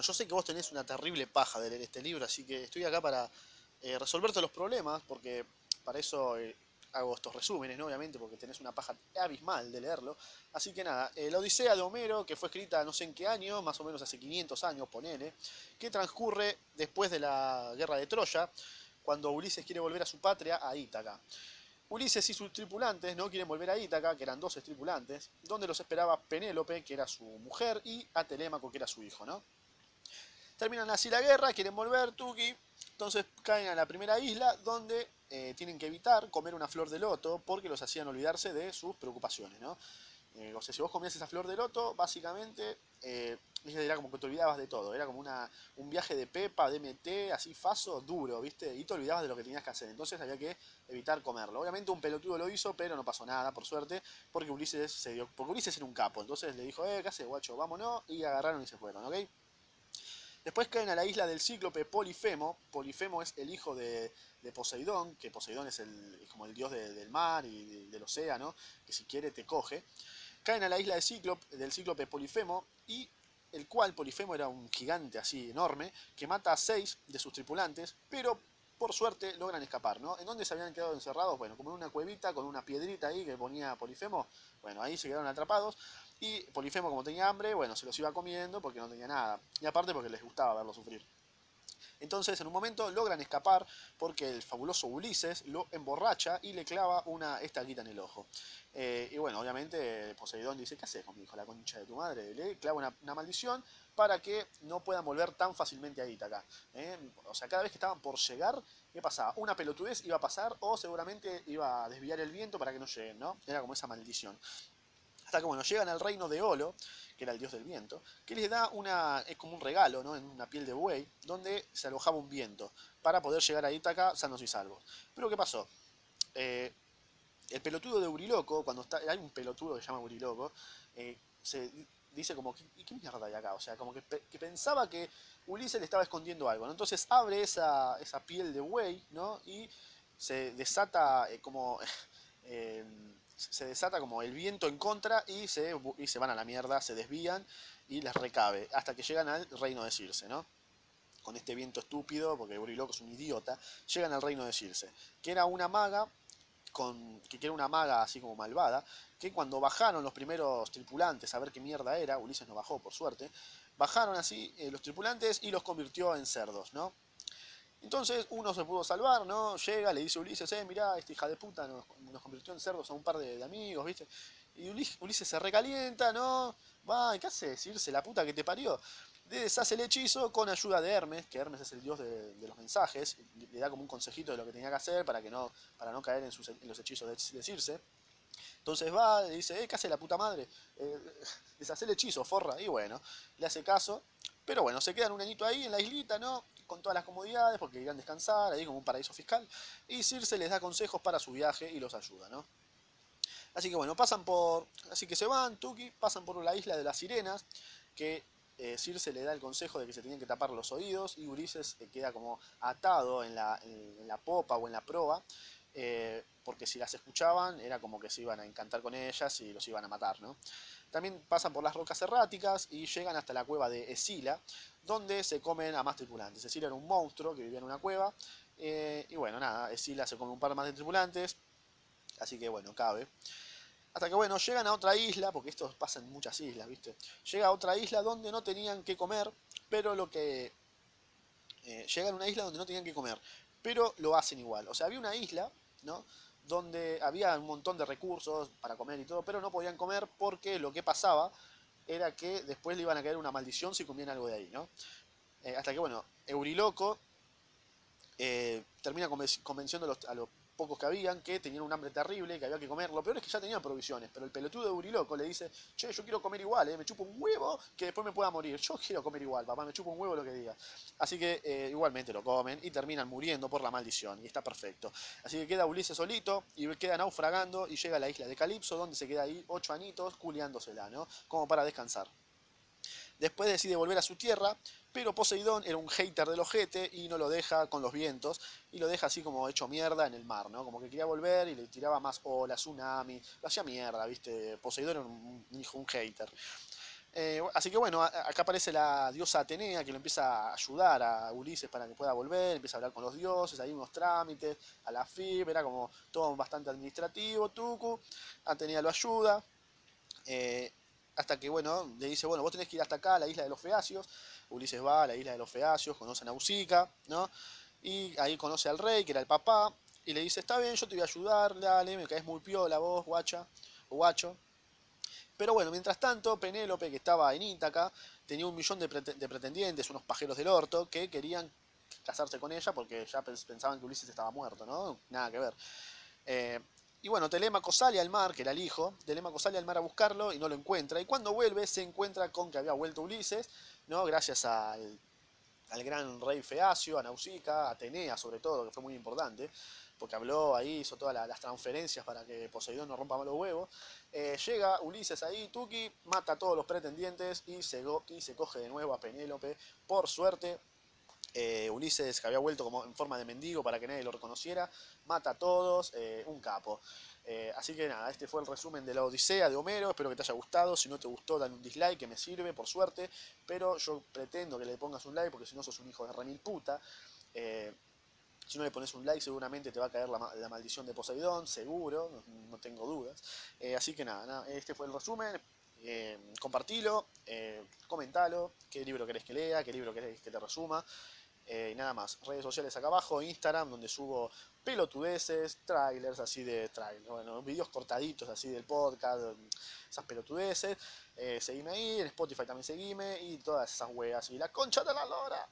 Yo sé que vos tenés una terrible paja de leer este libro, así que estoy acá para eh, resolverte los problemas, porque para eso eh, hago estos resúmenes, ¿no? Obviamente, porque tenés una paja abismal de leerlo. Así que nada, eh, la Odisea de Homero, que fue escrita no sé en qué año, más o menos hace 500 años, ponele, que transcurre después de la guerra de Troya, cuando Ulises quiere volver a su patria, a Ítaca. Ulises y sus tripulantes no quieren volver a Ítaca, que eran 12 tripulantes, donde los esperaba Penélope, que era su mujer, y a Telémaco, que era su hijo, ¿no? Terminan así la guerra, quieren volver, Tuki, entonces caen a la primera isla, donde eh, tienen que evitar comer una flor de loto, porque los hacían olvidarse de sus preocupaciones, ¿no? Eh, o sea, si vos comías esa flor de loto, básicamente eh, era como que te olvidabas de todo. Era como una, un viaje de Pepa, DMT, así faso, duro, ¿viste? Y te olvidabas de lo que tenías que hacer. Entonces había que evitar comerlo. Obviamente un pelotudo lo hizo, pero no pasó nada, por suerte, porque Ulises se dio. Porque Ulises era un capo. Entonces le dijo, eh, ¿qué haces, guacho? Vámonos. Y agarraron y se fueron, ¿ok? Después caen a la isla del cíclope Polifemo. Polifemo es el hijo de, Poseidón, que Poseidón es, el, como el dios de, del mar y del océano, que si quiere te coge caen a la isla del cíclope Polifemo y el cual Polifemo era un gigante así enorme que mata a seis de sus tripulantes, pero por suerte logran escapar, ¿no? ¿En dónde se habían quedado encerrados? Bueno, como en una cuevita con una piedrita ahí que ponía Polifemo, bueno, ahí se quedaron atrapados y Polifemo como tenía hambre, bueno, se los iba comiendo porque no tenía nada y aparte porque les gustaba verlo sufrir. Entonces, en un momento logran escapar porque el fabuloso Ulises lo emborracha y le clava una estaquita en el ojo. Eh, y bueno, obviamente Poseidón dice, ¿qué haces con mi hijo, la concha de tu madre? Le clava una, una maldición para que no puedan volver tan fácilmente a Ítaca. ¿eh? O sea, cada vez que estaban por llegar, ¿qué pasaba? Una pelotudez iba a pasar o seguramente iba a desviar el viento para que no lleguen, ¿no? Era como esa maldición. Hasta que, bueno, llegan al reino de Olo, que era el dios del viento, que les da una, es como un regalo, ¿no? En una piel de buey, donde se alojaba un viento, para poder llegar a Ítaca sanos y salvos. Pero ¿qué pasó? Eh, el pelotudo de Uriloco, cuando está, hay un pelotudo que se llama Uriloco, eh, se dice como, ¿qué, qué mierda hay acá? O sea, como que, pensaba que Ulises le estaba escondiendo algo, ¿no? Entonces abre esa, esa piel de buey, ¿no? Y se desata eh, como... Se desata como el viento en contra y se, y se van a la mierda, se desvían y les recabe, hasta que llegan al reino de Circe, ¿no? Con este viento estúpido, porque Uriloco es un idiota, llegan al reino de Circe, que era una maga con, que era una maga así como malvada, que cuando bajaron los primeros tripulantes a ver qué mierda era, Ulises no bajó por suerte, bajaron así eh, los tripulantes y los convirtió en cerdos, ¿no? Entonces uno se pudo salvar, ¿no? Llega, le dice a Ulises, eh, mirá, esta hija de puta nos, convirtió en cerdos a un par de, amigos, ¿viste? Y Ulises, se recalienta, ¿no? Va, ¿qué hace? Decirse la puta que te parió. Deshace el hechizo con ayuda de Hermes, que Hermes es el dios de, los mensajes, le da como un consejito de lo que tenía que hacer para, que no, para no caer en, los hechizos de, de Circe. Entonces va, le dice, eh, ¿qué hace la puta madre? Eh, deshace el hechizo, forra. Y bueno, le hace caso. Pero bueno, se quedan un añito ahí en la islita, ¿no? Con todas las comodidades, porque irán a descansar, ahí como un paraíso fiscal. Y Circe les da consejos para su viaje y los ayuda, ¿no? Así que bueno, pasan por. Así que se van, Tuki, pasan por la isla de las sirenas, que eh, Circe le da el consejo de que se tienen que tapar los oídos y Ulises eh, queda como atado en la, en la, popa o en la proa, eh, porque si las escuchaban era como que se iban a encantar con ellas y los iban a matar, ¿no? También pasan por las rocas erráticas y llegan hasta la cueva de Escila, donde se comen a más tripulantes. Escila era un monstruo que vivía en una cueva. Eh, y bueno, nada, Escila se come un par más de tripulantes. Así que bueno, cabe. Hasta que bueno, llegan a otra isla, porque esto pasa en muchas islas, ¿viste? Llega a otra isla donde no tenían que comer, pero lo que... Eh, llegan a una isla donde no tenían que comer, pero lo hacen igual. O sea, había una isla, ¿no? donde había un montón de recursos para comer y todo, pero no podían comer porque lo que pasaba era que después le iban a caer una maldición si comían algo de ahí, ¿no? Eh, hasta que, bueno, Euriloco eh, termina convenciendo a los, a los, pocos que habían que tenían un hambre terrible, que había que comer. Lo peor es que ya tenían provisiones, pero el pelotudo de Euriloco le dice, che, yo quiero comer igual, ¿eh? me chupo un huevo que después me pueda morir. Yo quiero comer igual, papá, me chupo un huevo lo que diga. Así que eh, igualmente lo comen y terminan muriendo por la maldición, y está perfecto. Así que queda Ulises solito y queda naufragando y llega a la isla de Calipso, donde se queda ahí ocho anitos culiándosela, ¿no? Como para descansar. Después decide volver a su tierra, pero Poseidón era un hater del ojete y no lo deja con los vientos y lo deja así como hecho mierda en el mar, ¿no? Como que quería volver y le tiraba más olas, tsunami, lo hacía mierda, ¿viste? Poseidón era un, hijo, un hater. Eh, así que bueno, acá aparece la diosa Atenea que lo empieza a ayudar a Ulises para que pueda volver, empieza a hablar con los dioses, hay unos trámites, a la FIB, era como todo bastante administrativo, Tuku, Atenea lo ayuda, eh, hasta que bueno, le dice, bueno, vos tenés que ir hasta acá, a la isla de los Feacios, Ulises va a la isla de los Feacios, conoce a Nausicaa, ¿no? Y ahí conoce al rey, que era el papá, y le dice, está bien, yo te voy a ayudar, dale, me caes muy piola vos, guacha, guacho, pero bueno, mientras tanto, Penélope, que estaba en Ítaca, tenía un millón de, pretendientes, unos pajeros del orto, que querían casarse con ella porque ya pensaban que Ulises estaba muerto, ¿no? Nada que ver. Eh, y bueno, Telémaco sale al mar, que era el hijo, Telémaco sale al mar a buscarlo y no lo encuentra. Y cuando vuelve se encuentra con que había vuelto Ulises, ¿no? Gracias al, al gran rey Feacio, a Nausicaa, a Atenea sobre todo, que fue muy importante porque habló ahí, hizo todas las transferencias para que Poseidón no rompa los huevos. Eh, llega Ulises ahí, Tuki, mata a todos los pretendientes y se, y se coge de nuevo a Penélope. Por suerte, eh, Ulises, que había vuelto como en forma de mendigo para que nadie lo reconociera, mata a todos, eh, un capo. así que nada, este fue el resumen de la Odisea de Homero, espero que te haya gustado, si no te gustó dale un dislike que me sirve, por suerte, pero yo pretendo que le pongas un like porque si no sos un hijo de remil puta. Si no le pones un like, seguramente te va a caer la, maldición de Poseidón, seguro, no, tengo dudas. Eh, así que nada, este fue el resumen. Eh, compartilo, eh, comentalo, qué libro querés que lea, qué libro querés que te resuma. Y nada más, redes sociales acá abajo, Instagram, donde subo pelotudeces, trailers así de trailers, bueno, videos cortaditos así del podcast, esas pelotudeces. seguime ahí, en Spotify también seguime y todas esas weas. Y la concha de la lora.